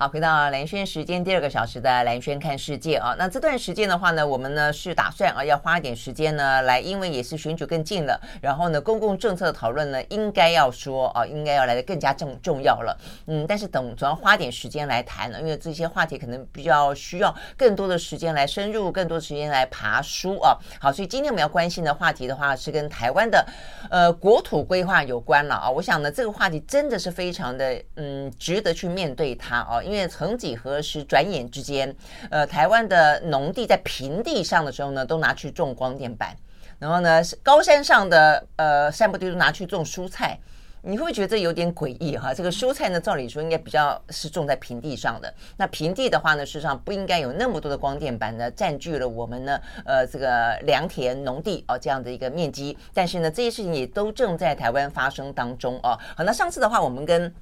好，回到蓝轩时间第二个小时的蓝轩看世界啊，那这段时间的话呢，我们呢是打算啊要花点时间呢来，因为也是选举更近了，然后呢公共政策的讨论呢应该要说啊，应该要来的更加重重要了，嗯，但是等总要花点时间来谈呢，因为这些话题可能比较需要更多的时间来深入，更多的时间来爬书啊。好，所以今天我们要关心的话题的话是跟台湾的呃国土规划有关了啊，我想呢这个话题真的是非常的嗯值得去面对它啊。因为曾几何时，转眼之间，呃，台湾的农地在平地上的时候呢，都拿去种光电板，然后呢，高山上的呃山坡地都拿去种蔬菜。你会不会觉得有点诡异哈？这个蔬菜呢，照理说应该比较是种在平地上的。那平地的话呢，事实上不应该有那么多的光电板呢，占据了我们呢，呃，这个良田农地哦这样的一个面积。但是呢，这些事情也都正在台湾发生当中哦。好，那上次的话，我们跟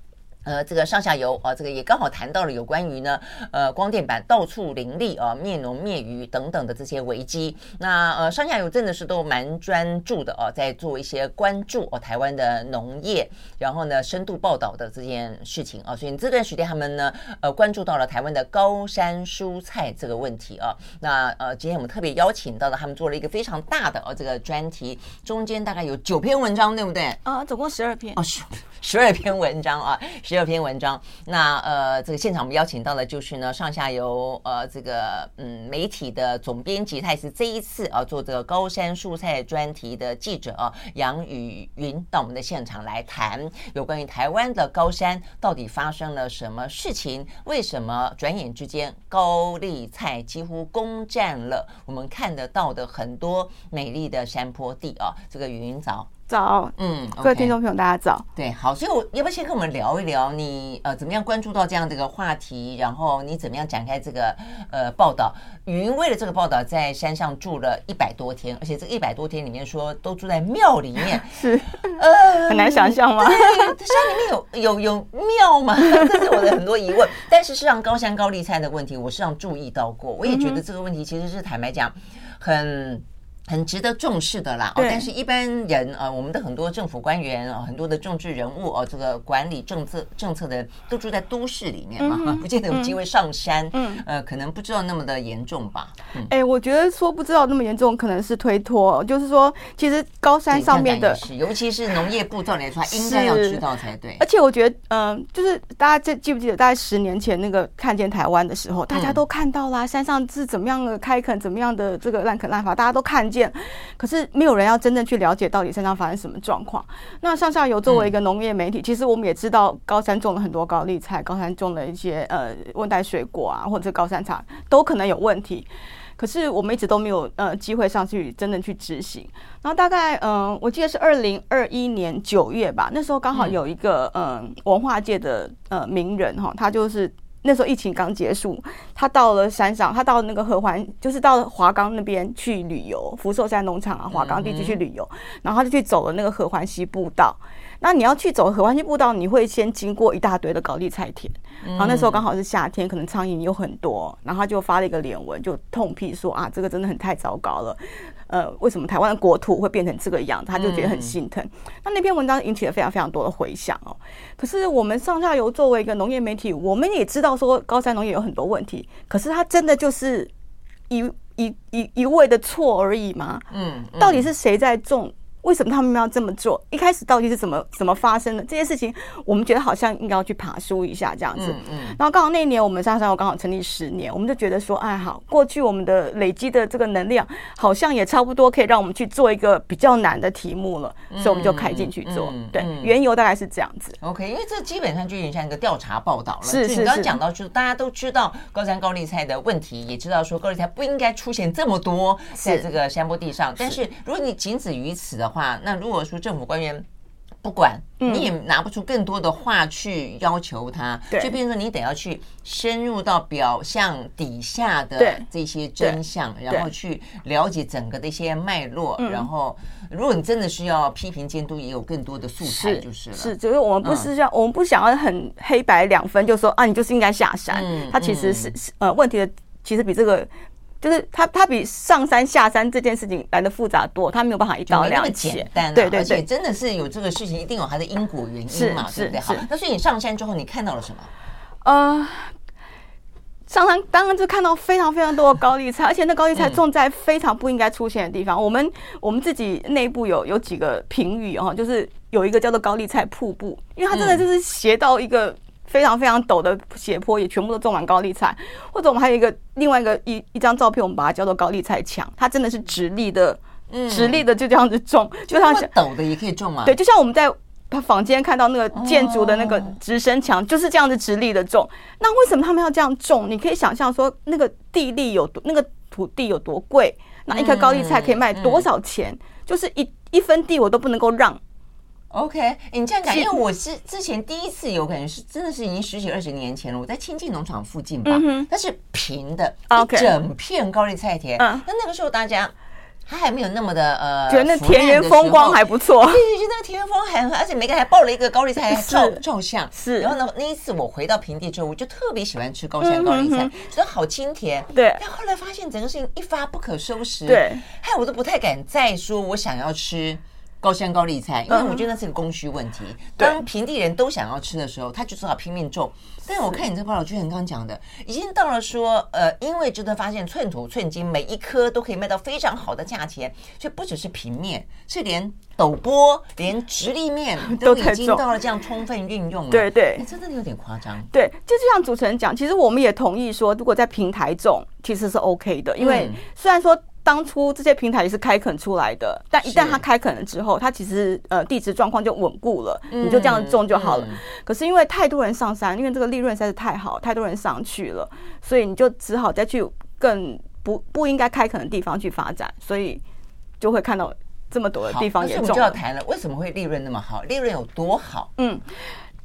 呃，这个上下游啊，这个也刚好谈到了有关于呢，呃，光电板到处林立啊，灭农灭鱼等等的这些危机。那呃，上下游真的是都蛮专注的啊，在做一些关注哦，台湾的农业，然后呢，深度报道的这件事情啊。所以这段时间他们呢，呃，关注到了台湾的高山蔬菜这个问题啊。那呃，今天我们特别邀请到了他们做了一个非常大的哦这个专题，中间大概有九篇文章，对不对？啊，总共十二篇。哦，十十二篇文章啊。第二篇文章，那呃，这个现场我们邀请到的就是呢，上下游呃这个嗯媒体的总编辑，他也是这一次啊做这个高山蔬菜专题的记者啊，杨宇云到我们的现场来谈有关于台湾的高山到底发生了什么事情，为什么转眼之间高丽菜几乎攻占了我们看得到的很多美丽的山坡地啊？这个宇云早。早，嗯，各位听众朋友，大家早。对，好，所以我要不要先跟我们聊一聊你呃怎么样关注到这样的一个话题，然后你怎么样展开这个呃报道？宇云为了这个报道，在山上住了一百多天，而且这一百多天里面说都住在庙里面，是呃很难想象吗？山里面有有有庙吗？这是我的很多疑问。但是事实上高山高丽菜的问题，我实际上注意到过，我也觉得这个问题其实是坦白讲很。很值得重视的啦，哦，但是一般人啊，我们的很多政府官员啊，很多的政治人物哦，这个管理政策政策的人都住在都市里面嘛，不见得有机会上山，嗯，呃，可能不知道那么的严重吧。哎，我觉得说不知道那么严重，可能是推脱，就是说，其实高山上面的，尤其是农业部照理来说，应该要知道才对。而且我觉得，嗯，就是大家记记不记得，大概十年前那个看见台湾的时候，大家都看到啦，山上是怎么样的开垦，怎么样的这个滥垦滥伐，大家都看见。可是没有人要真正去了解到底山上发生什么状况。那上下游作为一个农业媒体，其实我们也知道高山种了很多高丽菜，高山种了一些呃温带水果啊，或者高山茶都可能有问题。可是我们一直都没有呃机会上去真正去执行。然后大概嗯、呃，我记得是二零二一年九月吧，那时候刚好有一个嗯、呃、文化界的呃名人哈，他就是。那时候疫情刚结束，他到了山上，他到那个合欢，就是到华冈那边去旅游，福寿山农场啊，华冈地区去旅游，然后他就去走了那个合欢西步道。那你要去走合欢西步道，你会先经过一大堆的高丽菜田，然后那时候刚好是夏天，可能苍蝇有很多，然后他就发了一个脸文，就痛批说啊，这个真的很太糟糕了。呃，为什么台湾的国土会变成这个样子？他就觉得很心疼。那那篇文章引起了非常非常多的回响哦。可是我们上下游作为一个农业媒体，我们也知道说高山农业有很多问题。可是它真的就是一一一一味的错而已吗？嗯，到底是谁在种？为什么他们要这么做？一开始到底是怎么怎么发生的这些事情？我们觉得好像应该要去爬梳一下这样子。嗯，然后刚好那一年我们莎莎我刚好成立十年，我们就觉得说，哎，好，过去我们的累积的这个能量好像也差不多可以让我们去做一个比较难的题目了，所以我们就开进去做。对，缘由大概是这样子。OK，因为这基本上就有点像一个调查报道了。是是。你刚刚讲到，就是大家都知道高山高丽菜的问题，也知道说高丽菜不应该出现这么多在这个山坡地上。但是如果你仅止于此的话，话，那如果说政府官员不管，你也拿不出更多的话去要求他，就变成说你得要去深入到表象底下的这些真相，然后去了解整个的一些脉络。然后，如果你真的需要批评监督，也有更多的素材就是了。是，就是我们不是要，我们不想要很黑白两分，就说啊，你就是应该下山。他其实是呃，问题的其实比这个。就是他，他比上山下山这件事情来的复杂多，他没有办法一刀两断。简单，对对对，真的是有这个事情，一定有它的因果原因嘛，对不对？好，那所以你上山之后，你看到了什么？呃，上山当然就看到非常非常多的高丽菜，而且那高丽菜种在非常不应该出现的地方。嗯、我们我们自己内部有有几个评语哦，就是有一个叫做高丽菜瀑布，因为它真的就是斜到一个非常非常陡的斜坡，也全部都种满高丽菜。或者我们还有一个另外一个一一张照片，我们把它叫做高丽菜墙，它真的是直立的，直立的就这样子种，嗯、就像陡的也可以种嘛。对，就像我们在。他坊间看到那个建筑的那个直升墙就是这样子直立的种，那为什么他们要这样种？你可以想象说，那个地利有多，那个土地有多贵，那一颗高丽菜可以卖多少钱？就是一一分地我都不能够让。OK，你这样讲，因为我是之前第一次有感觉是真的是已经十几二十年前了，我在清境农场附近吧，它是平的，一整片高丽菜田。那那个时候大家。他还没有那么的呃，觉得那田园风光还不错。对对，就那个田园风光还，而且每个还抱了一个高丽菜照照相。是。然后呢，那一次我回到平地之后，我就特别喜欢吃高山高丽菜，觉得好清甜。对。但后来发现整个事情一发不可收拾。对。害我都不太敢再说我想要吃。高山高丽菜，因为我觉得那是个供需问题。当平地人都想要吃的时候，他就只好拼命种。但是我看你这报道，就像刚刚讲的，已经到了说，呃，因为值得发现寸土寸金，每一颗都可以卖到非常好的价钱，所以不只是平面，是连陡坡、连直立面 都已经到了这样充分运用了。对对，真的有点夸张。对，就就像主持人讲，其实我们也同意说，如果在平台种，其实是 OK 的，因为虽然说。当初这些平台也是开垦出来的，但一旦它开垦了之后，它其实呃地质状况就稳固了，你就这样种就好了。可是因为太多人上山，因为这个利润实在是太好，太多人上去了，所以你就只好再去更不不应该开垦的地方去发展，所以就会看到这么多的地方也种。我们就要谈了，为什么会利润那么好？利润有多好？嗯，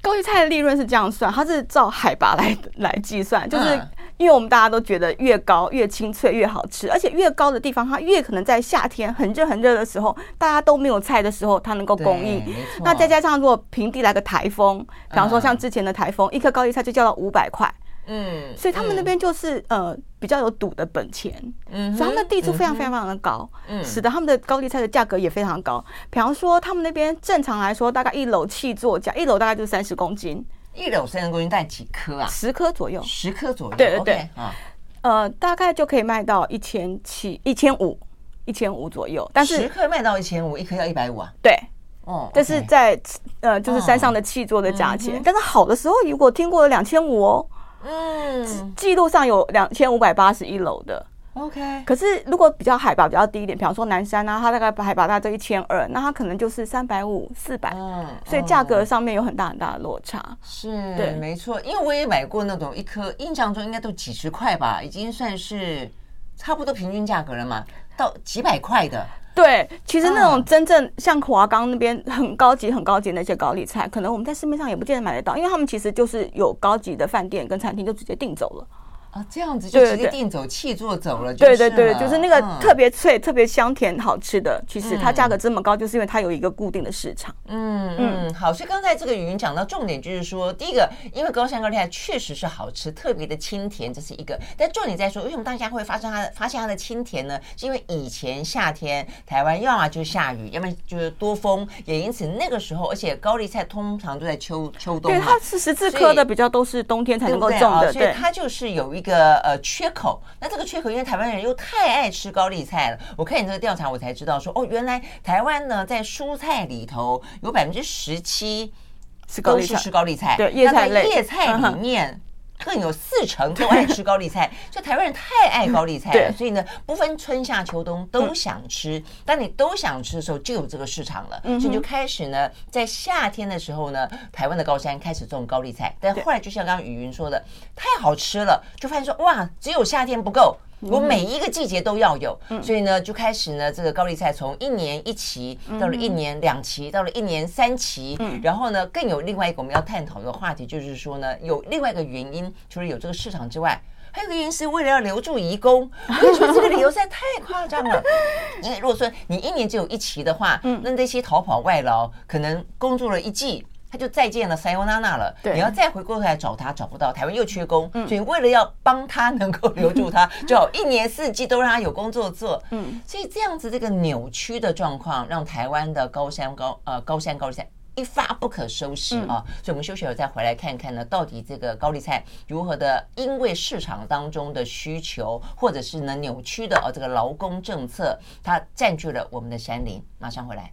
高丽菜的利润是这样算，它是照海拔来来计算，就是。因为我们大家都觉得越高越清脆越好吃，而且越高的地方，它越可能在夏天很热很热的时候，大家都没有菜的时候，它能够供应。那再加上如果平地来个台风，比方说像之前的台风，一颗高丽菜就叫到五百块。嗯，所以他们那边就是呃比较有赌的本钱。嗯，所以他们的地租非常非常非常的高，嗯，使得他们的高丽菜的价格也非常高。比方说他们那边正常来说，大概一篓气座价，一篓大概就是三十公斤。一篓三十公斤，大概几颗啊？十颗左右。十颗左右。对对对。啊，呃，大概就可以卖到一千七、一千五、一千五左右。但是十颗卖到一千五，一颗要一百五啊？对。哦。这是在呃，就是山上的气座的价钱。但是好的时候，如果听过了两千五哦。嗯。记录上有两千五百八十一楼的。OK，可是如果比较海拔比较低一点，比方说南山啊，它大概海拔大概一千二，那它可能就是三百五、四百，所以价格上面有很大很大的落差。是，对，没错，因为我也买过那种一颗，印象中应该都几十块吧，已经算是差不多平均价格了嘛，到几百块的。对，其实那种真正像华冈那边很高级、很高级那些高丽菜，可能我们在市面上也不见得买得到，因为他们其实就是有高级的饭店跟餐厅就直接订走了。啊，这样子就直接订走气做走了，对对对，就是那个特别脆、特别香甜、好吃的。其实它价格这么高，就是因为它有一个固定的市场。嗯嗯，好。所以刚才这个语音讲到重点，就是说，第一个，因为高山高丽菜确实是好吃，特别的清甜，这是一个。但重点在说，为什么大家会发生它发现它的清甜呢？是因为以前夏天台湾要么就下雨，要么就是多风，也因此那个时候，而且高丽菜通常都在秋秋冬。对，它是十字科的，比较都是冬天才能够种的，所以它就是有一。一个呃缺口，那这个缺口，因为台湾人又太爱吃高丽菜了。我看你这个调查，我才知道说，哦，原来台湾呢，在蔬菜里头有百分之十七都是吃高丽菜，对，叶菜类，叶菜里面更有四成都爱吃高丽菜，所以台湾人太爱高丽菜了。所以呢，不分春夏秋冬都想吃。当你都想吃的时候，就有这个市场了，所以就开始呢，在夏天的时候呢，台湾的高山开始种高丽菜。但后来就像刚刚雨云说的，太好吃了，就发现说哇，只有夏天不够。我每一个季节都要有，所以呢，就开始呢，这个高丽菜从一年一期到了一年两期，到了一年三期，然后呢，更有另外一个我们要探讨的话题，就是说呢，有另外一个原因，除了有这个市场之外，还有个原因是为了要留住移工。我跟你说，这个理由实在太夸张了。因为如果说你一年只有一期的话，那那些逃跑外劳可能工作了一季。他就再见了，塞欧娜娜了。对，你要再回过头来找他，找不到。台湾又缺工，嗯、所以为了要帮他能够留住他，就一年四季都让他有工作做。嗯，所以这样子这个扭曲的状况，让台湾的高山高呃高山高丽菜一一发不可收拾啊！所以，我们休息了再回来看看呢，到底这个高丽菜如何的，因为市场当中的需求，或者是呢扭曲的哦，这个劳工政策，它占据了我们的山林。马上回来。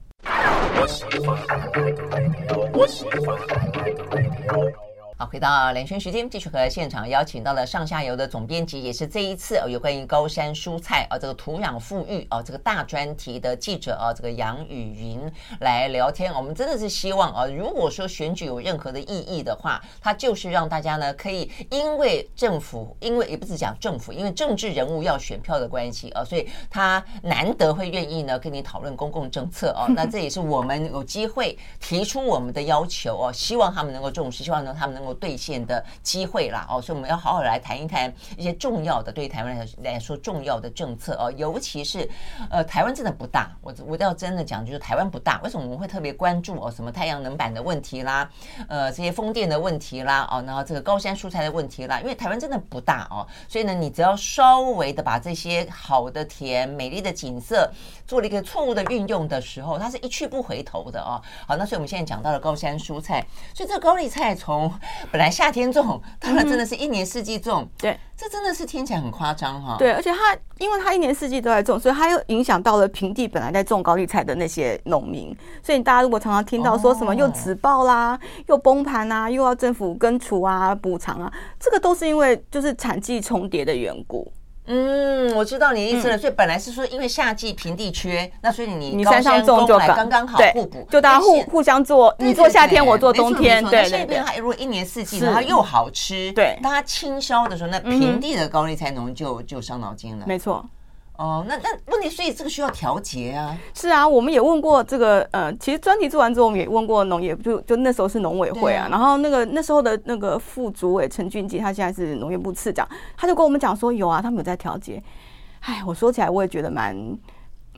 我喜欢海外的派对哦，我喜欢海外的派对哦。好，回到连线时间，继续和现场邀请到了上下游的总编辑，也是这一次哦有关于高山蔬菜啊，这个土壤富裕啊，这个大专题的记者啊，这个杨宇云来聊天。我们真的是希望啊，如果说选举有任何的意义的话，它就是让大家呢可以因为政府，因为也不是讲政府，因为政治人物要选票的关系啊，所以他难得会愿意呢跟你讨论公共政策哦。那这也是我们有机会提出我们的要求哦，希望他们能够重视，希望呢他们能够。兑现的机会啦哦，所以我们要好好来谈一谈一些重要的，对于台湾来说重要的政策哦，尤其是呃，台湾真的不大，我我要真的讲，就是台湾不大，为什么我们会特别关注哦？什么太阳能板的问题啦，呃，这些风电的问题啦，哦，然后这个高山蔬菜的问题啦，因为台湾真的不大哦，所以呢，你只要稍微的把这些好的田、美丽的景色做了一个错误的运用的时候，它是一去不回头的哦。好，那所以我们现在讲到了高山蔬菜，所以这个高丽菜从本来夏天种，当然真的是一年四季种。对，这真的是听起来很夸张哈。对，而且它因为它一年四季都在种，所以它又影响到了平地本来在种高丽菜的那些农民。所以大家如果常常听到说什么又止爆啦，又崩盘啊，又要政府根除啊、补偿啊，这个都是因为就是产季重叠的缘故。嗯，我知道你的意思了。嗯、所以本来是说，因为夏季平地缺，那所以你你山上种就刚刚好互补，就大家互互相做，你做夏天，我做冬天。对对对。如果一年四季，然后又好吃，对，当它清销的时候，那平地的高丽菜农就就伤脑筋了。没错。哦，那那问题，所以这个需要调节啊。是啊，我们也问过这个，呃，其实专题做完之后，我们也问过农业，就就那时候是农委会啊。啊然后那个那时候的那个副主委陈俊基，他现在是农业部次长，他就跟我们讲说，有啊，他们有在调节。哎，我说起来我也觉得蛮，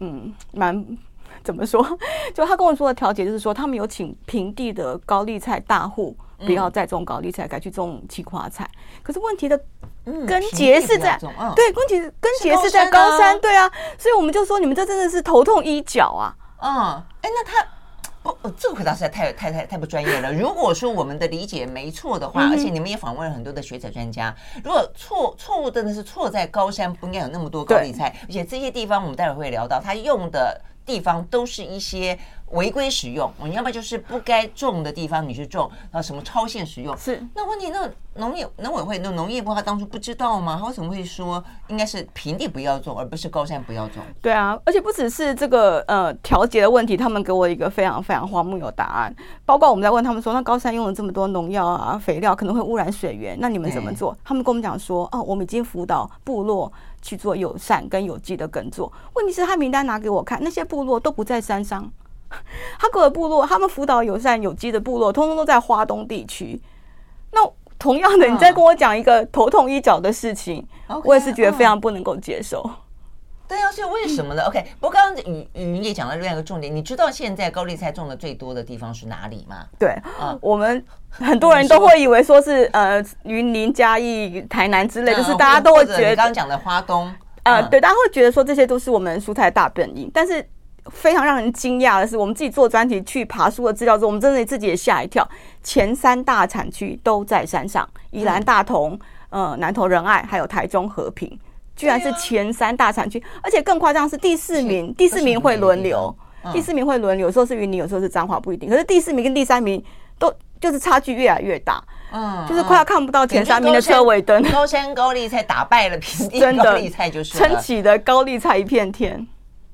嗯，蛮怎么说？就他跟我说的调节，就是说他们有请平地的高丽菜大户不要再种高丽菜，改去种青花菜。可是问题的根结是在，对，根结根结是在高山，对啊，所以我们就说你们这真的是头痛医脚啊。嗯，哎，那他。不，这个回答实在太太太太不专业了。如果说我们的理解没错的话，而且你们也访问了很多的学者专家，如果错错误真的是错在高山不应该有那么多高丽菜，而且这些地方我们待会会聊到，他用的地方都是一些。违规使用，你要不然就是不该种的地方你去种，然后什么超限使用是那问题？那农业农委会那农业部他当初不知道吗？他为什么会说应该是平地不要种，而不是高山不要种？对啊，而且不只是这个呃调节的问题，他们给我一个非常非常荒谬的答案。包括我们在问他们说，那高山用了这么多农药啊、肥料，可能会污染水源，那你们怎么做？他们跟我们讲说，哦，我们已经辅导部落去做友善跟有机的耕作。问题是，他名单拿给我看，那些部落都不在山上。哈格尔部落，他们辅导友善有机的部落，通通都在花东地区。那同样的，你再跟我讲一个头痛医脚的事情，我也是觉得非常不能够接受。对啊，所以为什么呢？OK，不过刚刚宇宇云也讲到另外一个重点，你知道现在高丽菜种的最多的地方是哪里吗？对啊，我们很多人都会以为说是呃云林嘉义台南之类，就是大家都会觉得刚刚讲的花东，呃，对，大家会觉得说这些都是我们蔬菜大本营，但是。非常让人惊讶的是，我们自己做专题去爬书的资料之后，我们真的自己也吓一跳。前三大产区都在山上，宜兰大同、呃南投仁爱，还有台中和平，居然是前三大产区。而且更夸张是第四名，第四名会轮流，第四名会轮流，有时候是云林，有时候是彰化，不一定。可是第四名跟第三名都就是差距越来越大，嗯，就是快要看不到前三名的车尾灯。高山高丽菜打败了平地高丽 菜，就是撑起的高丽菜一片天。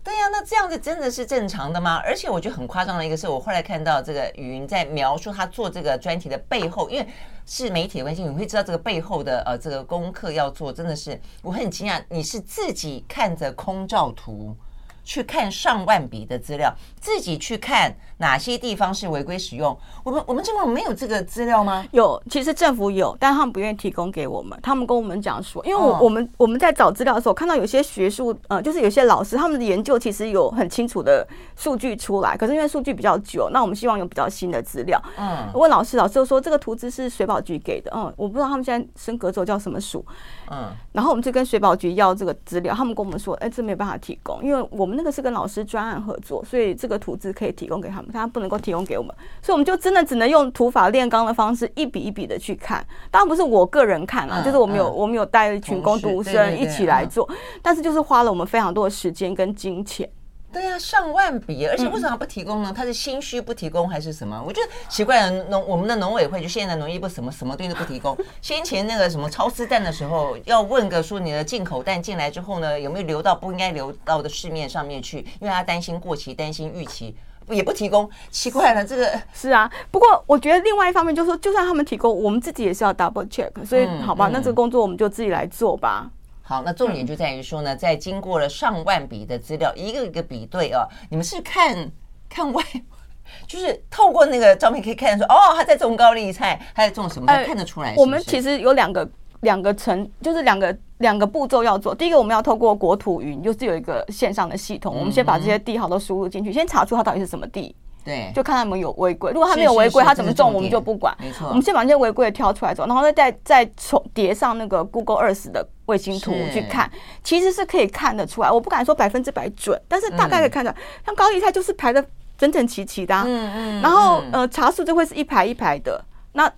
对呀、那这样子真的是正常的吗？而且我觉得很夸张的一个是，我后来看到这个雨云在描述他做这个专题的背后，因为是媒体的关系，你会知道这个背后的呃这个功课要做，真的是我很惊讶，你是自己看着空照图。去看上万笔的资料，自己去看哪些地方是违规使用。我们我们政府没有这个资料吗？有，其实政府有，但他们不愿意提供给我们。他们跟我们讲说，因为我我们我们在找资料的时候，看到有些学术呃，就是有些老师他们的研究其实有很清楚的数据出来，可是因为数据比较久，那我们希望有比较新的资料。嗯，问老师，老师就说这个图资是水保局给的。嗯，我不知道他们现在升格之后叫什么署。嗯，然后我们就跟水保局要这个资料，他们跟我们说，哎，这没有办法提供，因为我们。们那个是跟老师专案合作，所以这个图资可以提供给他们，他不能够提供给我们，所以我们就真的只能用土法炼钢的方式，一笔一笔的去看。当然不是我个人看啊，就是我们有我们有带一群工读生一起来做，但是就是花了我们非常多的时间跟金钱。对呀、啊，上万笔，而且为什么不提供呢？他是心虚不提供还是什么？我觉得奇怪了。农我们的农委会就现在农业部什么什么东西都不提供。先前那个什么超市蛋的时候，要问个说你的进口蛋进来之后呢，有没有流到不应该流到的市面上面去？因为他担心过期，担心逾期，也不提供。奇怪了，这个是啊。不过我觉得另外一方面就是说，就算他们提供，我们自己也是要 double check。所以好吧，那这个工作我们就自己来做吧。好，那重点就在于说呢，在经过了上万笔的资料，一个一个比对啊，你们是看看外，就是透过那个照片可以看得出，哦，他在种高丽菜，他在种什么，看得出来？我们其实有两个两个层，就是两个两个步骤要做。第一个，我们要透过国土云，就是有一个线上的系统，我们先把这些地号都输入进去，先查出它到底是什么地。对，就看他们有违规。如果他没有违规，他怎么种我们就不管。没错，我们先把这些违规的挑出来走，然后再再再重叠上那个 Google Earth 的卫星图去看，其实是可以看得出来。我不敢说百分之百准，但是大概可以看出来。像高丽菜就是排的整整齐齐的，嗯嗯，然后呃茶树就会是一排一排的。那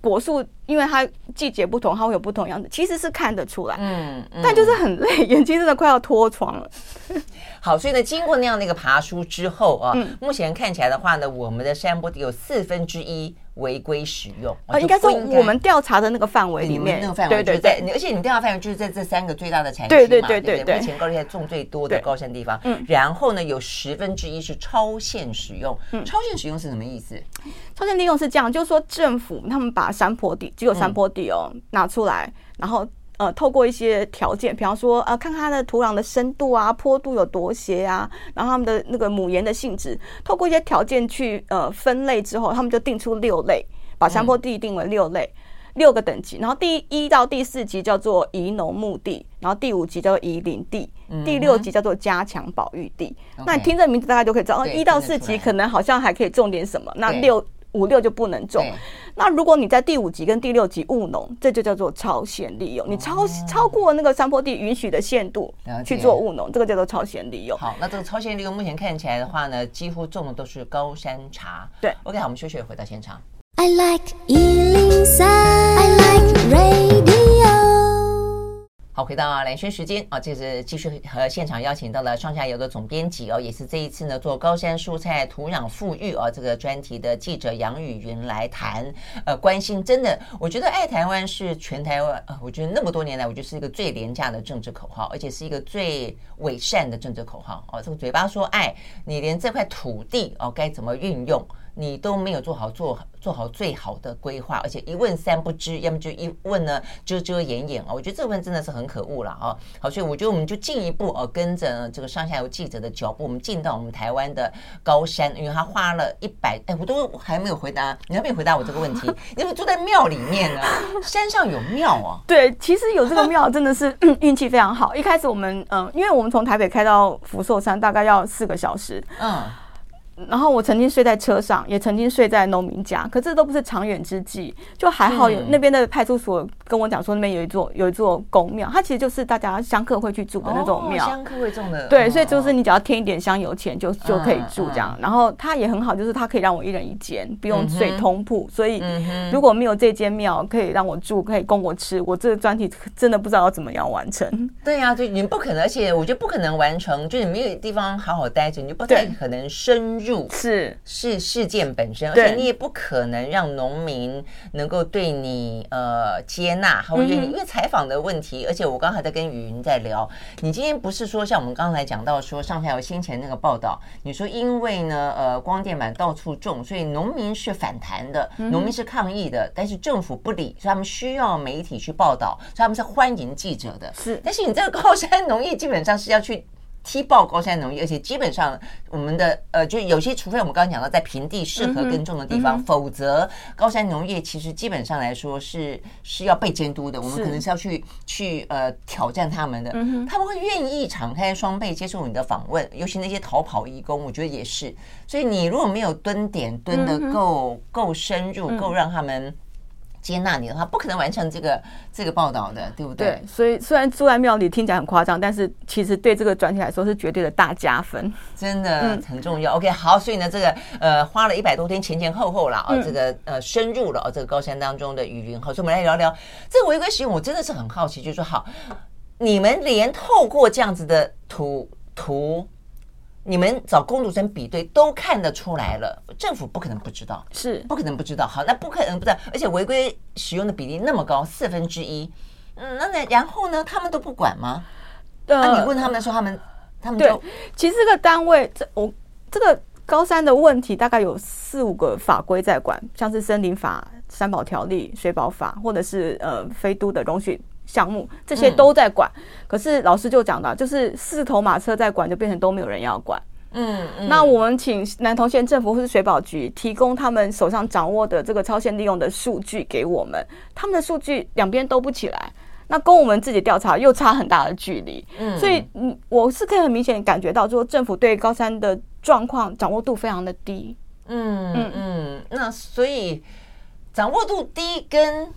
果树因为它季节不同，它会有不同样子，其实是看得出来。嗯，但就是很累，眼睛真的快要脱床了。好，所以呢，经过那样的一个爬梳之后啊，嗯、目前看起来的话呢，我们的山坡地有四分之一违规使用。啊，应该说我们调查的那个范围里面，那个范围就是在，而且你调查范围就是在这三个最大的产区嘛，对对对对对，目前高丽菜种最多的高山地方。嗯，然后呢，有十分之一是超限使用。嗯，超限使用是什么意思？超限利用是这样，就是说政府他们把山坡地只有山坡地哦、嗯、拿出来，然后。呃，透过一些条件，比方说，呃，看看它的土壤的深度啊，坡度有多斜啊，然后它们的那个母岩的性质，透过一些条件去呃分类之后，他们就定出六类，把山坡地定为六类，嗯、六个等级，然后第一到第四级叫做宜农牧地，然后第五级叫做宜林地，嗯、第六级叫做加强保育地。那你听这名字，大概就可以知道，哦一到四级可能好像还可以种点什么，那六。五六就不能种，那如果你在第五级跟第六级务农，这就叫做超限利用。你超超过那个山坡地允许的限度去做务农，这个叫做超限利用。好，那这个超限利用目前看起来的话呢，几乎种的都是高山茶。对，OK，好，我们休息回到现场。I like 103, I like radio 好，回到蓝轩时间啊，这是继续和现场邀请到了上下游的总编辑哦，也是这一次呢做高山蔬菜土壤富育啊这个专题的记者杨雨云来谈。呃，关心真的，我觉得爱台湾是全台湾啊，我觉得那么多年来，我觉得是一个最廉价的政治口号，而且是一个最伪善的政治口号哦。这个嘴巴说爱，你连这块土地哦该怎么运用，你都没有做好做做好最好的规划，而且一问三不知，要么就一问呢遮遮掩掩啊！我觉得这份真的是很可恶了啊！好，所以我觉得我们就进一步哦，跟着这个上下游记者的脚步，我们进到我们台湾的高山，因为他花了一百哎，我都还没有回答，你还没有回答我这个问题？你怎么住在庙里面呢？山上有庙啊？对，其实有这个庙真的是 运气非常好。一开始我们嗯，因为我们从台北开到福寿山大概要四个小时，嗯。然后我曾经睡在车上，也曾经睡在农民家，可这都不是长远之计，就还好有那边的派出所跟我讲说，那边有一座有一座宫庙，它其实就是大家香客会去住的那种庙，香客会种的。对，所以就是你只要添一点香油钱就就可以住这样。然后它也很好，就是它可以让我一人一间，不用睡通铺。所以如果没有这间庙可以让我住，可以供我吃，我这个专题真的不知道要怎么样完成。对呀，就你不可能，而且我觉得不可能完成，就你没有地方好好待着，你就不太可能深入。是是事件本身，而且你也不可能让农民能够对你呃接纳，或者因为采访的问题，而且我刚才在跟雨云在聊，你今天不是说像我们刚才讲到说上下游先前那个报道，你说因为呢呃光电板到处种，所以农民是反弹的，农民是抗议的，但是政府不理，所以他们需要媒体去报道，所以他们是欢迎记者的。是，但是你这个高山农业基本上是要去。踢爆高山农业，而且基本上我们的呃，就有些，除非我们刚刚讲到在平地适合耕种的地方，嗯嗯、否则高山农业其实基本上来说是是要被监督的。我们可能是要去去呃挑战他们的，嗯、他们会愿意敞开双臂接受你的访问，尤其那些逃跑义工，我觉得也是。所以你如果没有蹲点蹲得够够深入，够让他们。接纳你的话，不可能完成这个这个报道的，对不对？对，所以虽然住在庙里听起来很夸张，但是其实对这个专题来说是绝对的大加分，真的很重要。嗯、OK，好，所以呢，这个呃花了一百多天前前后后了啊、哦，这个呃深入了啊、哦、这个高山当中的雨林，好，所以我们来聊聊这个违规使用。我真的是很好奇，就是说好，你们连透过这样子的图图。你们找工读生比对都看得出来了，政府不可能不知道，是不可能不知道。好，那不可能不知道，而且违规使用的比例那么高，四分之一。嗯，那那然后呢？他们都不管吗？呃，啊、你问他们说他们他们就，其实这个单位这我这个高三的问题大概有四五个法规在管，像是森林法、三保条例、水保法，或者是呃非都的容许。项目这些都在管，嗯、可是老师就讲到，就是四头马车在管，就变成都没有人要管。嗯，嗯，那我们请南投县政府或是水保局提供他们手上掌握的这个超限利用的数据给我们，他们的数据两边都不起来，那跟我们自己调查又差很大的距离。嗯，所以嗯，我是可以很明显感觉到，说政府对高山的状况掌握度非常的低。嗯嗯嗯，那所以掌握度低跟。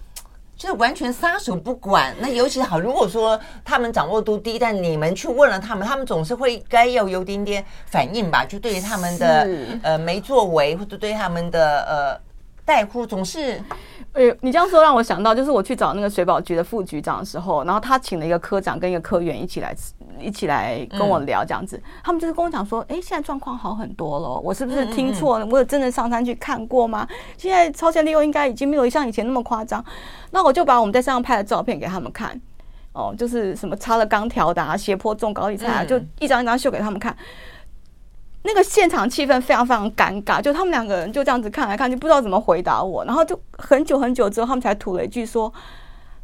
就是完全撒手不管，那尤其好。如果说他们掌握度低，但你们去问了他们，他们总是会该要有点点反应吧？就对于他们的呃没作为，或者对他们的呃在乎，总是。哎呦，你这样说让我想到，就是我去找那个水保局的副局长的时候，然后他请了一个科长跟一个科员一起来，一起来跟我聊这样子。他们就是跟我讲说，哎，现在状况好很多了，我是不是听错了？我有真的上山去看过吗？现在超限利用应该已经没有像以前那么夸张。那我就把我们在山上拍的照片给他们看，哦，就是什么插了钢条的啊，斜坡种高丽菜啊，就一张一张秀给他们看。那个现场气氛非常非常尴尬，就他们两个人就这样子看来看去，不知道怎么回答我，然后就很久很久之后，他们才吐了一句说：“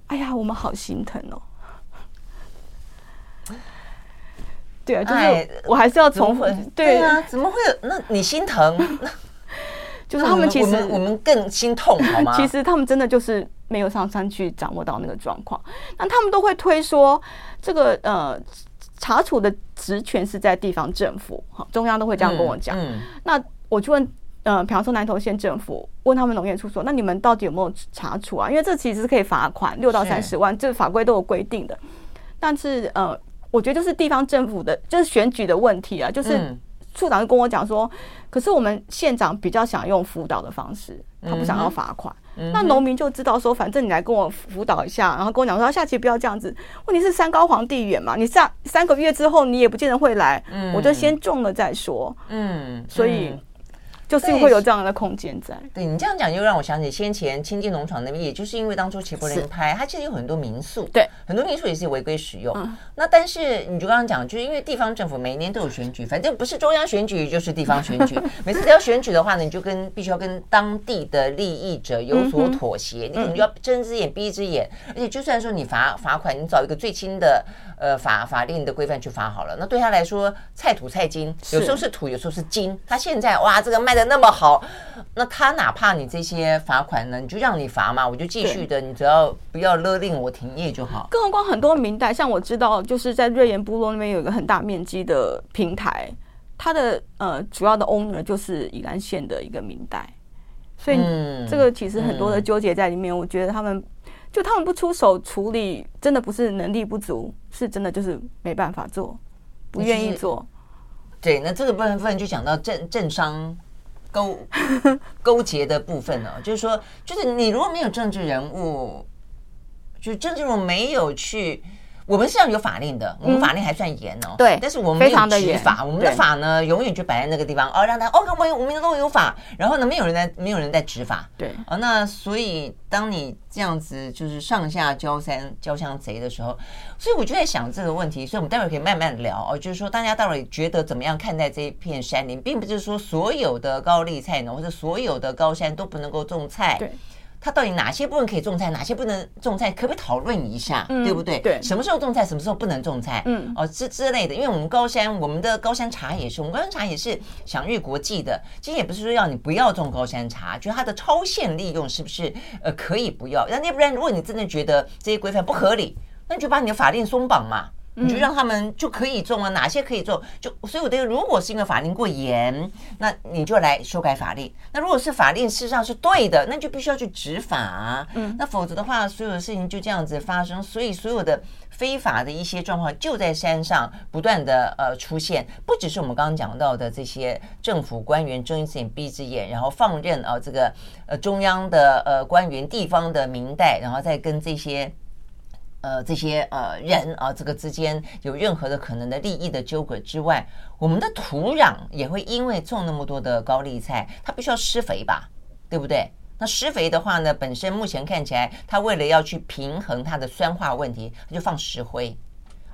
哎呀，我们好心疼哦。”对啊，就是我还是要重复，对啊，怎么会有？那你心疼？就是他们其实我们更心痛，好吗？其实他们真的就是没有上山去掌握到那个状况，那他们都会推说这个呃。查处的职权是在地方政府，哈，中央都会这样跟我讲。嗯嗯、那我去问，呃，比方说南投县政府，问他们农业处说，那你们到底有没有查处啊？因为这其实是可以罚款六到三十万，这法规都有规定的。但是，呃，我觉得就是地方政府的，就是选举的问题啊，就是处长就跟我讲说，嗯、可是我们县长比较想用辅导的方式，他不想要罚款。嗯那农民就知道说，反正你来跟我辅导一下，然后跟我讲说，下期不要这样子。问题是山高皇帝远嘛，你下三个月之后你也不见得会来，我就先种了再说。嗯，所以。就是会有这样的空间在。对，你这样讲，就让我想起先前清境农场那边，也就是因为当初齐柏林拍，它其实有很多民宿，对，很多民宿也是违规使用。那但是你就刚刚讲，就是因为地方政府每年都有选举，反正不是中央选举就是地方选举，每次只要选举的话呢，你就跟必须要跟当地的利益者有所妥协，你可能就要睁一只眼闭一只眼，而且就算说你罚罚款，你找一个最轻的呃法法令的规范去罚好了，那对他来说菜土菜金，有时候是土，有时候是金。他现在哇，这个卖。的那么好，那他哪怕你这些罚款呢？你就让你罚嘛，我就继续的，你只要不要勒令我停业就好。更何况很多明代，像我知道，就是在瑞岩部落那边有一个很大面积的平台，它的呃主要的 owner 就是宜兰县的一个明代，所以这个其实很多的纠结在里面。我觉得他们就他们不出手处理，真的不是能力不足，是真的就是没办法做，不愿意做。对，那这个部分部分就讲到政政商。勾 勾结的部分呢，就是说，就是你如果没有政治人物，就政治人物没有去。我们是要有法令的，我们法令还算严哦。对，但是我们没有执法，我们的法呢，永远就摆在那个地方哦，让他哦，我们我们都有法，然后呢，没有人在，没有人在执法。对，哦，那所以当你这样子就是上下交三交相贼的时候，所以我就在想这个问题，所以我们待会儿可以慢慢聊哦，就是说大家到底觉得怎么样看待这一片山林，并不是说所有的高丽菜农或者所有的高山都不能够种菜。对。它到底哪些部分可以种菜，哪些不能种菜？可不可以讨论一下，嗯、对不对？对，什么时候种菜，什么时候不能种菜？嗯，哦，之之类的。因为我们高山，我们的高山茶也是，我们高山茶也是享誉国际的。其实也不是说要你不要种高山茶，就它的超限利用是不是呃可以不要？那要不然，如果你真的觉得这些规范不合理，那你就把你的法令松绑嘛。你就让他们就可以种啊，哪些可以种？就所以我觉得，如果是因为法令过严，那你就来修改法令。那如果是法令事实上是对的，那就必须要去执法啊。嗯，那否则的话，所有的事情就这样子发生。所以所有的非法的一些状况就在山上不断的呃出现，不只是我们刚刚讲到的这些政府官员睁一只眼闭一只眼，然后放任啊这个呃中央的呃官员、地方的明代，然后再跟这些。呃，这些呃人啊，这个之间有任何的可能的利益的纠葛之外，我们的土壤也会因为种那么多的高丽菜，它必须要施肥吧，对不对？那施肥的话呢，本身目前看起来，它为了要去平衡它的酸化问题，它就放石灰。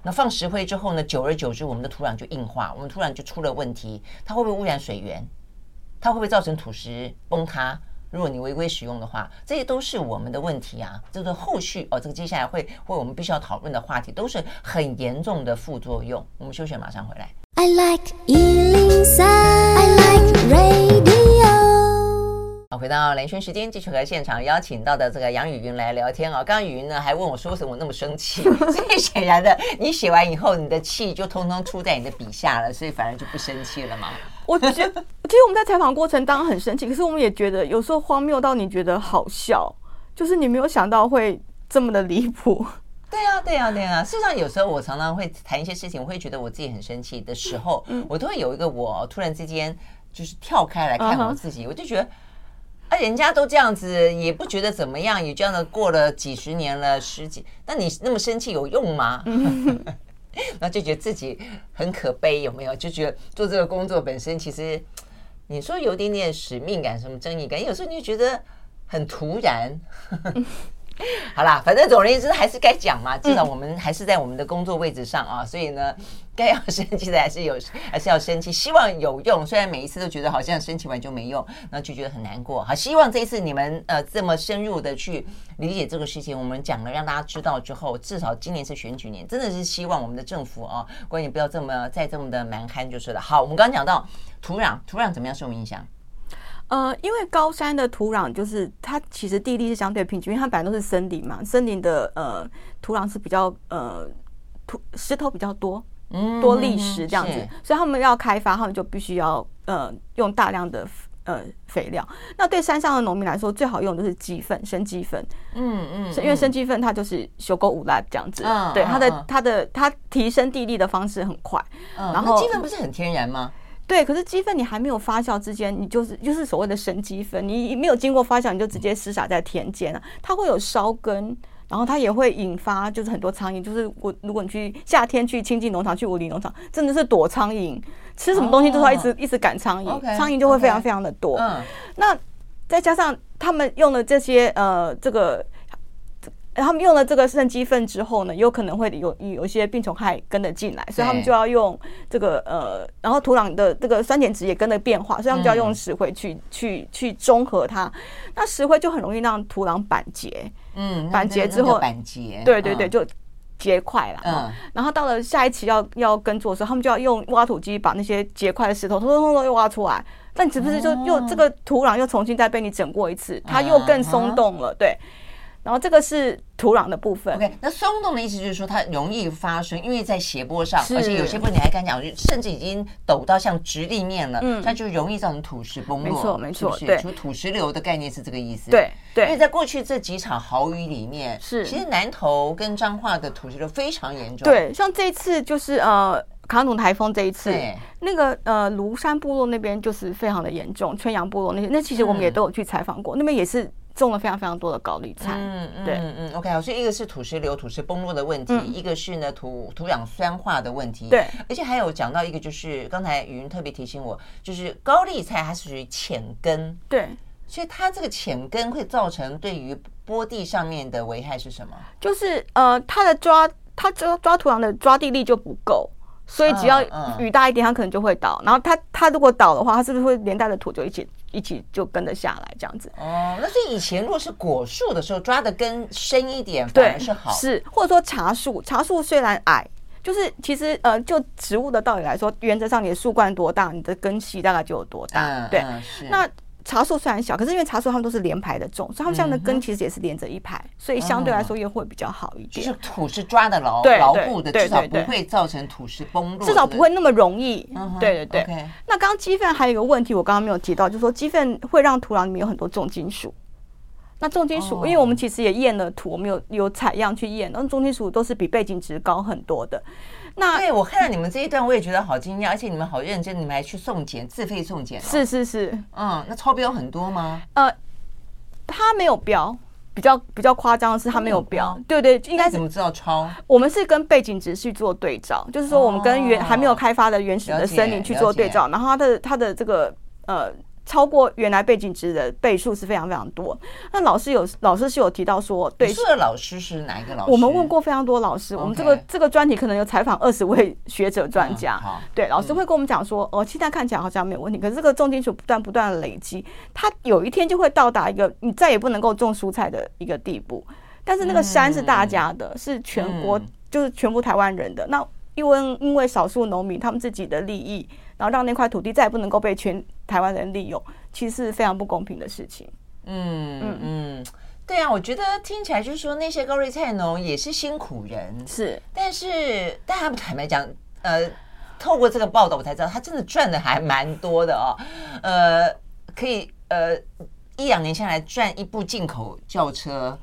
那放石灰之后呢，久而久之，我们的土壤就硬化，我们土壤就出了问题。它会不会污染水源？它会不会造成土石崩塌？如果你违规使用的话，这些都是我们的问题啊！这个后续哦，这个接下来会会我们必须要讨论的话题，都是很严重的副作用。我们休息，马上回来。I like 103, I like radio。好，回到兰萱时间，继续和现场邀请到的这个杨雨芸来聊天啊。刚刚雨芸呢还问我说，为什么我那么生气？所以显然的，你写完以后，你的气就通通出在你的笔下了，所以反而就不生气了嘛。我觉得，其实我们在采访过程当然很生气，可是我们也觉得有时候荒谬到你觉得好笑，就是你没有想到会这么的离谱。对啊，对啊，对啊。事实上，有时候我常常会谈一些事情，我会觉得我自己很生气的时候，我都会有一个我突然之间就是跳开来看我自己，我就觉得，啊，人家都这样子，也不觉得怎么样，也这样的过了几十年了，十几，那你那么生气有用吗？那就觉得自己很可悲，有没有？就觉得做这个工作本身，其实你说有点点使命感、什么正义感，有时候你就觉得很突然。好啦，反正总而言之还是该讲嘛，至少我们还是在我们的工作位置上啊，所以呢，该要生气的还是有，还是要生气，希望有用。虽然每一次都觉得好像生气完就没用，那就觉得很难过。好，希望这一次你们呃这么深入的去理解这个事情，我们讲了让大家知道之后，至少今年是选举年，真的是希望我们的政府啊，关于不要这么再这么的蛮憨就是了。好，我们刚刚讲到土壤，土壤怎么样受影响？呃，因为高山的土壤就是它其实地力是相对平均，因为它本来都是森林嘛，森林的呃土壤是比较呃土石头比较多，多礫石这样子，所以他们要开发，他们就必须要呃用大量的呃肥料。那对山上的农民来说，最好用的是鸡粪，生鸡粪，嗯嗯，因为生鸡粪它就是修沟五烂这样子，嗯，对，它的它的它提升地力的方式很快，嗯，然后鸡粪不是很天然吗？对，可是鸡粪你还没有发酵之间，你就是就是所谓的生鸡粪，你没有经过发酵，你就直接施洒在田间了，它会有烧根，然后它也会引发就是很多苍蝇，就是我如果你去夏天去亲近农场去五里农场，真的是躲苍蝇，吃什么东西都要一直、oh, 一直赶苍蝇，苍蝇就会非常非常的多。Okay, 那再加上他们用的这些呃这个。他们用了这个生鸡粪之后呢，有可能会有有一些病虫害跟着进来，所以他们就要用这个呃，然后土壤的这个酸碱值也跟着变化，所以他们就要用石灰去去去中和它。那石灰就很容易让土壤板结，嗯，板结之后板结，对对对，就结块了。嗯，然后到了下一期要要耕作的时候，他们就要用挖土机把那些结块的石头通通都又挖出来。但是不是就又这个土壤又重新再被你整过一次，它又更松动了，对。然后这个是土壤的部分。OK，那松动的意思就是说它容易发生，因为在斜坡上，而且有些部分你还敢讲，甚至已经陡到像直立面了，嗯，它就容易造成土石崩落。没错，没错，对，就土石流的概念是这个意思。对对。因为在过去这几场豪雨里面，是其实南投跟彰化的土石流非常严重。对，像这一次就是呃卡努台风这一次，那个呃庐山部落那边就是非常的严重，春阳部落那些，那其实我们也都有去采访过，那边也是。种了非常非常多的高丽菜，嗯嗯对嗯嗯，OK 好，所以一个是土石流、土石崩落的问题，嗯、一个是呢土土壤酸化的问题，对，而且还有讲到一个就是刚才云云特别提醒我，就是高丽菜它是属于浅根，对，所以它这个浅根会造成对于坡地上面的危害是什么？就是呃，它的抓它抓抓土壤的抓地力就不够。所以只要雨大一点，它可能就会倒。然后它它如果倒的话，它是不是会连带着土就一起一起就跟着下来这样子？哦，那所以以前如果是果树的时候，抓的根深一点反而是好。是，或者说茶树，茶树虽然矮，就是其实呃，就植物的道理来说，原则上你的树冠多大，你的根系大概就有多大。对，那茶树虽然小，可是因为茶树它们都是连排的种，所以它们下面的根其实也是连着一排，所以相对来说也会比较好一点。就是土是抓得牢牢固的，至少不会造成土石崩落，至少不会那么容易。对对对。那刚刚鸡粪还有一个问题，我刚刚没有提到，就是说鸡粪会让土壤里面有很多重金属。那重金属，哦因为我们其实也验了土，我们有有采样去验，那重金属都是比背景值高很多的。那对，我看到你们这一段，我也觉得好惊讶，而且你们好认真，你们还去送检，自费送检、哦。是是是，嗯，那超标很多吗？呃，它没有标，比较比较夸张的是它没有标。对对，应该怎么知道超？我们是跟背景值去做对照，就是说我们跟原、哦还没有开发的原始的森林去做对照，然后它的它的这个呃。超过原来背景值的倍数是非常非常多。那老师有老师是有提到说，对，你说的老师是哪一个老师？我们问过非常多老师，我们这个这个专题可能有采访二十位学者专家。对，老师会跟我们讲说，哦，现在看起来好像没有问题，可是这个重金属不断不断的累积，它有一天就会到达一个你再也不能够种蔬菜的一个地步。但是那个山是大家的，是全国，就是全部台湾人的。那因为因为少数农民他们自己的利益，然后让那块土地再也不能够被全台湾人利用，其实是非常不公平的事情。嗯嗯嗯，对啊，我觉得听起来就是说那些高丽菜农也是辛苦人，是，但是但他们坦白讲，呃，透过这个报道我才知道，他真的赚的还蛮多的哦，呃，可以呃一两年下来赚一部进口轿车，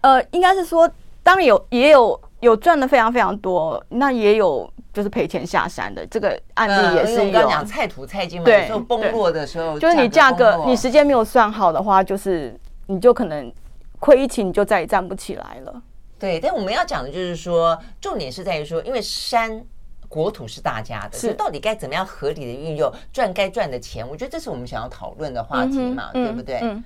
呃，应该是说，当然有也有有赚的非常非常多，那也有。就是赔钱下山的这个案例也是有。刚刚讲菜土菜金嘛，对崩落的时候，就是你价格你时间没有算好的话，就是你就可能亏一起，你就再也站不起来了。对，但我们要讲的就是说，重点是在于说，因为山国土是大家的，是到底该怎么样合理的运用赚该赚的钱？我觉得这是我们想要讨论的话题嘛，对不对？嗯嗯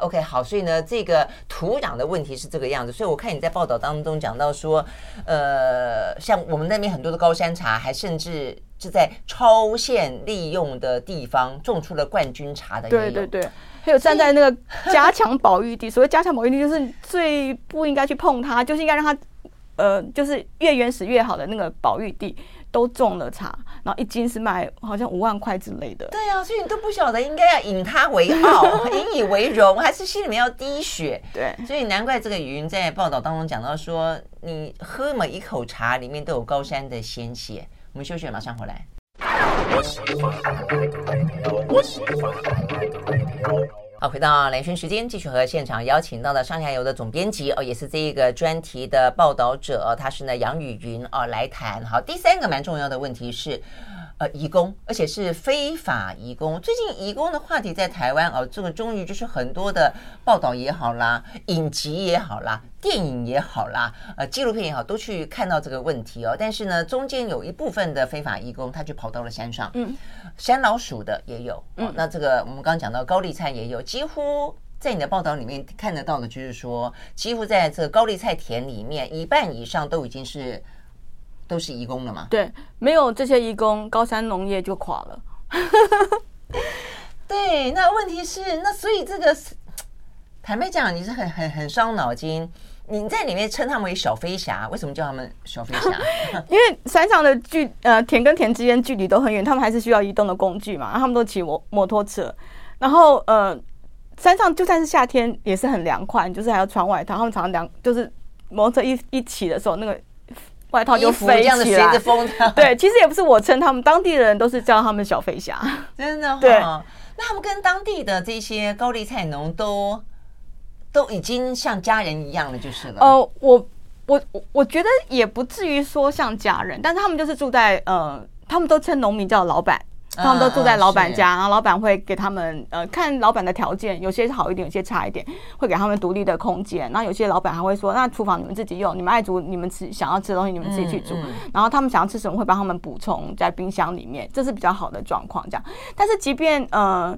，OK，好，所以呢，这个土壤的问题是这个样子，所以我看你在报道当中讲到说，呃，像我们那边很多的高山茶，还甚至是在超限利用的地方种出了冠军茶的，对对对，还有站在那个加强保育地，所谓加强保育地就是最不应该去碰它，就是应该让它，呃，就是越原始越好的那个保育地。都种了茶，然后一斤是卖好像五万块之类的。对呀、啊，所以你都不晓得应该要引他为傲，引以为荣，还是心里面要滴血。对，所以难怪这个云在报道当中讲到说，你喝每一口茶里面都有高山的鲜血。我们休息，马上回来。好，回到蓝轩时间，继续和现场邀请到的上下游的总编辑哦，也是这一个专题的报道者，他是呢杨雨云哦来谈。好，第三个蛮重要的问题是，呃，移工，而且是非法移工。最近移工的话题在台湾哦，这个终于就是很多的报道也好啦，影集也好啦，电影也好啦，呃，纪录片也好，都去看到这个问题哦。但是呢，中间有一部分的非法移工，他就跑到了山上，嗯，山老鼠的也有，嗯，那这个我们刚刚讲到高丽菜也有。几乎在你的报道里面看得到的，就是说，几乎在这个高丽菜田里面，一半以上都已经是都是移工的嘛？对，没有这些移工，高山农业就垮了。对，那问题是，那所以这个坦白讲，你是很很很伤脑筋。你在里面称他们为小飞侠，为什么叫他们小飞侠？因为山上的距呃田跟田之间距离都很远，他们还是需要移动的工具嘛，他们都骑摩摩托车，然后呃。山上就算是夏天也是很凉快，就是还要穿外套。他们常常凉，就是摩托车一一起的时候，那个外套就飞起来，随着风。对，其实也不是我称他们，当地的人都是叫他们小飞侠。真的、哦、对。那他们跟当地的这些高丽菜农都都已经像家人一样了，就是了。呃，我我我我觉得也不至于说像家人，但是他们就是住在呃，他们都称农民叫老板。他们都住在老板家，然后老板会给他们呃看老板的条件，有些好一点，有些差一点，会给他们独立的空间。然后有些老板还会说，那厨房你们自己用，你们爱煮你们吃想要吃的东西你们自己去煮。然后他们想要吃什么会帮他们补充在冰箱里面，这是比较好的状况。这样，但是即便呃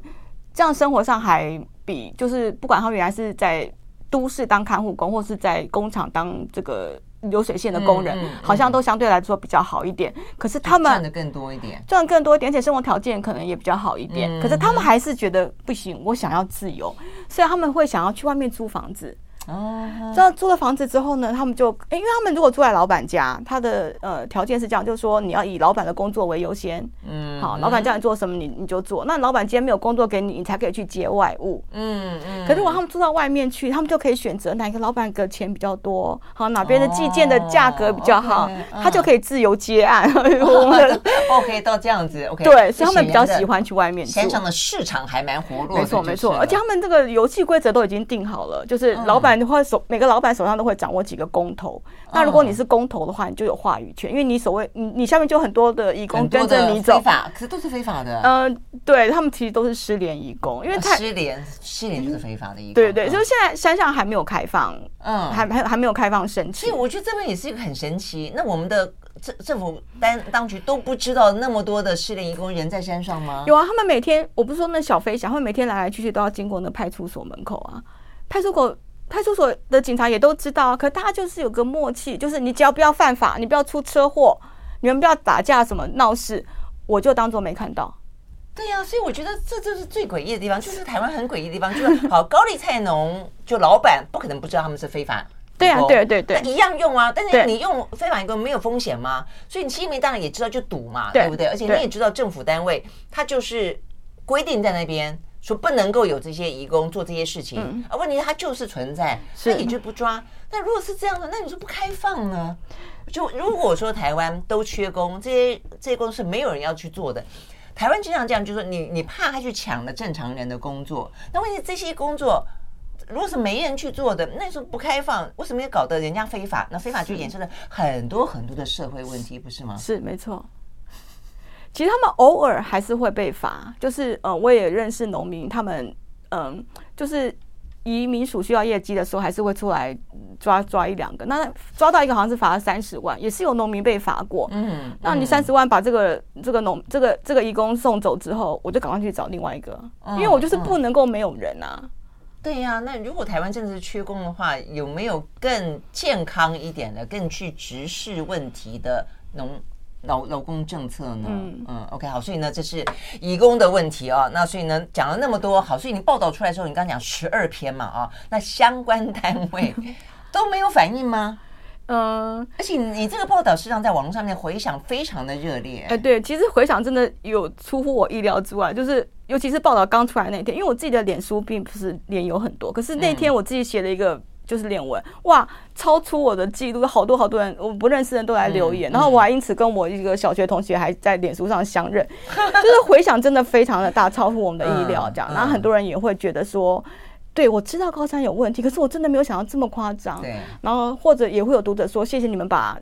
这样生活上还比就是不管他们原来是在都市当看护工，或是在工厂当这个。流水线的工人好像都相对来说比较好一点，可是他们赚的更多一点，赚更多一点，而且生活条件可能也比较好一点。可是他们还是觉得不行，我想要自由，所以他们会想要去外面租房子。哦，这样租了房子之后呢，他们就，因为他们如果住在老板家，他的呃条件是这样，就是说你要以老板的工作为优先，嗯，嗯，好，老板叫你做什么，你你就做。那老板今天没有工作给你，你才可以去接外务。嗯嗯。可是如果他们住到外面去，他们就可以选择哪个老板的钱比较多，好，哪边的寄件的价格比较好，他就可以自由接案。OK，到这样子，OK。对，所以他们比较喜欢去外面。山上的市场还蛮活络。没错没错，而且他们这个游戏规则都已经定好了，就是老板会手每个老板手上都会掌握几个工头。那如果你是工头的话，你就有话语权，因为你所谓你你下面就很多的义工跟着你走。非法，可是都是非法的。嗯，对他们其实都是失联义工，因为他失联失联就是非法的义工。对对，就是现在山上还没有开放，嗯，还还还没有开放申请。所以我觉得这边也是一个很神奇。那我们的政政府单当局都不知道那么多的失联义工人在山上吗？有啊，他们每天我不是说那小飞侠，他们每天来来去去都要经过那派出所门口啊，派出所。派出所的警察也都知道啊，可大家就是有个默契，就是你只要不要犯法，你不要出车祸，你们不要打架什么闹事，我就当做没看到。对呀、啊，所以我觉得这就是最诡异的地方，就是台湾很诡异的地方，就是好高丽菜农就老板不可能不知道他们是非法。对啊，对对对，一样用啊，但是你用非法移工没有风险吗？所以你新民当然也知道就赌嘛，对不对？而且你也知道政府单位它就是规定在那边。说不能够有这些移工做这些事情，嗯、而问题它就是存在，所以你就不抓。那如果是这样的，那你说不开放呢？就如果说台湾都缺工，这些这些工作是没有人要去做的。台湾经常这样，就是说你你怕他去抢了正常人的工作。那问题这些工作如果是没人去做的，那时候不开放，为什么要搞得人家非法？那非法就衍生了很多很多的社会问题，不是吗？是没错。其实他们偶尔还是会被罚，就是呃，我也认识农民，他们嗯、呃，就是移民署需要业绩的时候，还是会出来抓抓一两个。那抓到一个好像是罚了三十万，也是有农民被罚过。嗯，嗯，那你三十万把这个这个农这个这个义工送走之后，我就赶快去找另外一个，因为我就是不能够没有人啊。对呀、啊，那如果台湾真的是缺工的话，有没有更健康一点的、更去直视问题的农？劳劳工政策呢？嗯嗯，OK，好，所以呢，这是移工的问题啊。那所以呢，讲了那么多，好，所以你报道出来的时候，你刚刚讲十二篇嘛啊，那相关单位 都没有反应吗？嗯，而且你这个报道实际上在网络上面回响非常的热烈。哎，对，其实回响真的有出乎我意料之外，就是尤其是报道刚出来那天，因为我自己的脸书并不是脸有很多，可是那天我自己写了一个。就是练文。哇，超出我的记录，好多好多人我不认识的人都来留言，然后我还因此跟我一个小学同学还在脸书上相认，就是回响真的非常的大，超乎我们的意料。这样，然后很多人也会觉得说，对，我知道高三有问题，可是我真的没有想到这么夸张。对，然后或者也会有读者说，谢谢你们把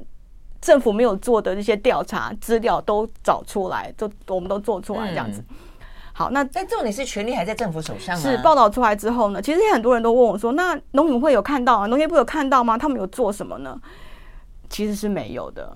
政府没有做的这些调查资料都找出来，都我们都做出来这样子。嗯好，那但重点是权力还在政府手上吗？是报道出来之后呢，其实很多人都问我说：“那农委会有看到啊？农业部有看到吗？他们有做什么呢？”其实是没有的，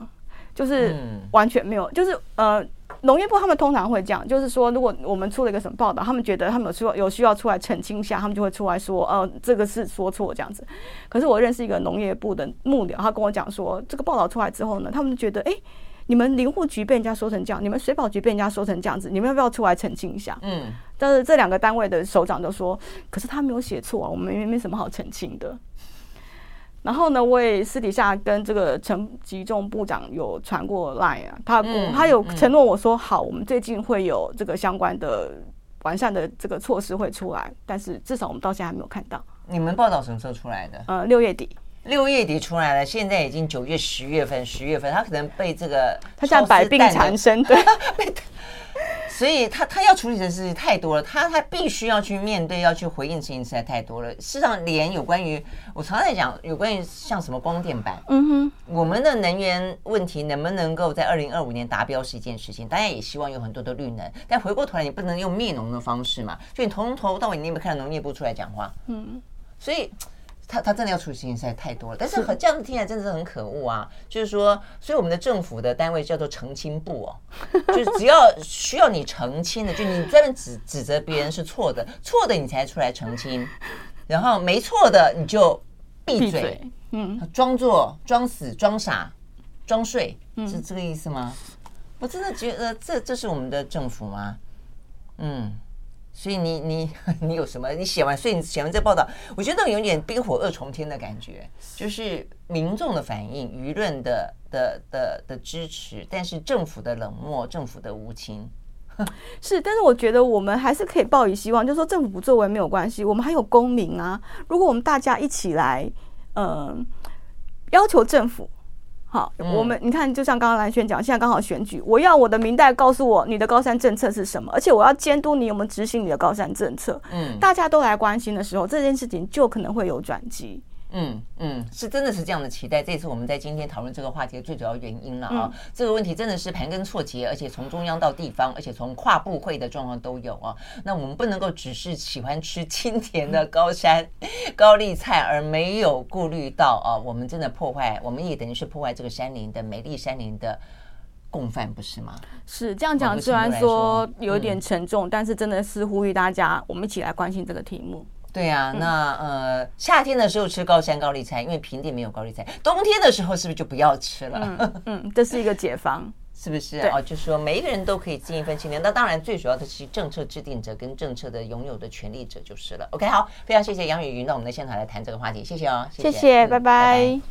就是完全没有。就是呃，农业部他们通常会这样，就是说，如果我们出了一个什么报道，他们觉得他们有需要有需要出来澄清一下，他们就会出来说：“呃，这个是说错这样子。”可是我认识一个农业部的幕僚，他跟我讲说，这个报道出来之后呢，他们就觉得哎。诶你们林护局被人家说成这样，你们水保局被人家说成这样子，你们要不要出来澄清一下？嗯，但是这两个单位的首长都说，可是他没有写错啊，我们没没什么好澄清的。然后呢，我也私底下跟这个陈吉仲部长有传过 line 啊，他、嗯、他有承诺我说好，我们最近会有这个相关的完善的这个措施会出来，但是至少我们到现在还没有看到。你们报道什么时候出来的？呃，六月底。六月底出来了，现在已经九月、十月份、十月份，他可能被这个他像百病缠身，对，所以他他要处理的事情太多了，他他必须要去面对、要去回应的事情实在太多了。事实上，连有关于我常常在讲有关于像什么光电板，嗯哼，我们的能源问题能不能够在二零二五年达标是一件事情，大家也希望有很多的绿能，但回过头来你不能用灭农的方式嘛，就你从头到尾你有没有看到农业部出来讲话？嗯，所以。他他真的要处理事情实在太多了，但是很这样子听起来真的是很可恶啊！就是说，所以我们的政府的单位叫做澄清部哦，就是只要需要你澄清的，就你专门指指责别人是错的，错的你才出来澄清，然后没错的你就闭嘴，嗯，装作装死、装傻、装睡，是这个意思吗？我真的觉得这这是我们的政府吗？嗯。所以你你 你有什么？你写完，所以你写完这报道，我觉得有点冰火二重天的感觉，就是民众的反应、舆论的的的的支持，但是政府的冷漠、政府的无情。是，但是我觉得我们还是可以抱以希望，就是说政府不作为没有关系，我们还有公民啊。如果我们大家一起来，嗯、呃，要求政府，好，嗯、我们你看，就像刚刚蓝轩讲，现在刚好选举，我要我的明代告诉我你的高山政策是什么，而且我要监督你有没有执行你的高山政策。嗯，大家都来关心的时候，这件事情就可能会有转机。嗯嗯，是真的是这样的期待，这也是我们在今天讨论这个话题的最主要原因了啊。嗯、这个问题真的是盘根错节，而且从中央到地方，而且从跨部会的状况都有啊。那我们不能够只是喜欢吃清甜的高山 高丽菜，而没有顾虑到啊，我们真的破坏，我们也等于是破坏这个山林的美丽山林的共犯，不是吗？是这样讲，虽然说有点沉重，嗯、但是真的是呼吁大家，我们一起来关心这个题目。对啊，那呃，夏天的时候吃高山高丽菜，因为平地没有高丽菜。冬天的时候是不是就不要吃了？嗯，嗯，这是一个解方，是不是？哦，就是说每一个人都可以尽一份心力。那当然，最主要的是政策制定者跟政策的拥有的权利者就是了。OK，好，非常谢谢杨雨云到我们的现场来谈这个话题，谢谢哦，谢谢。拜拜。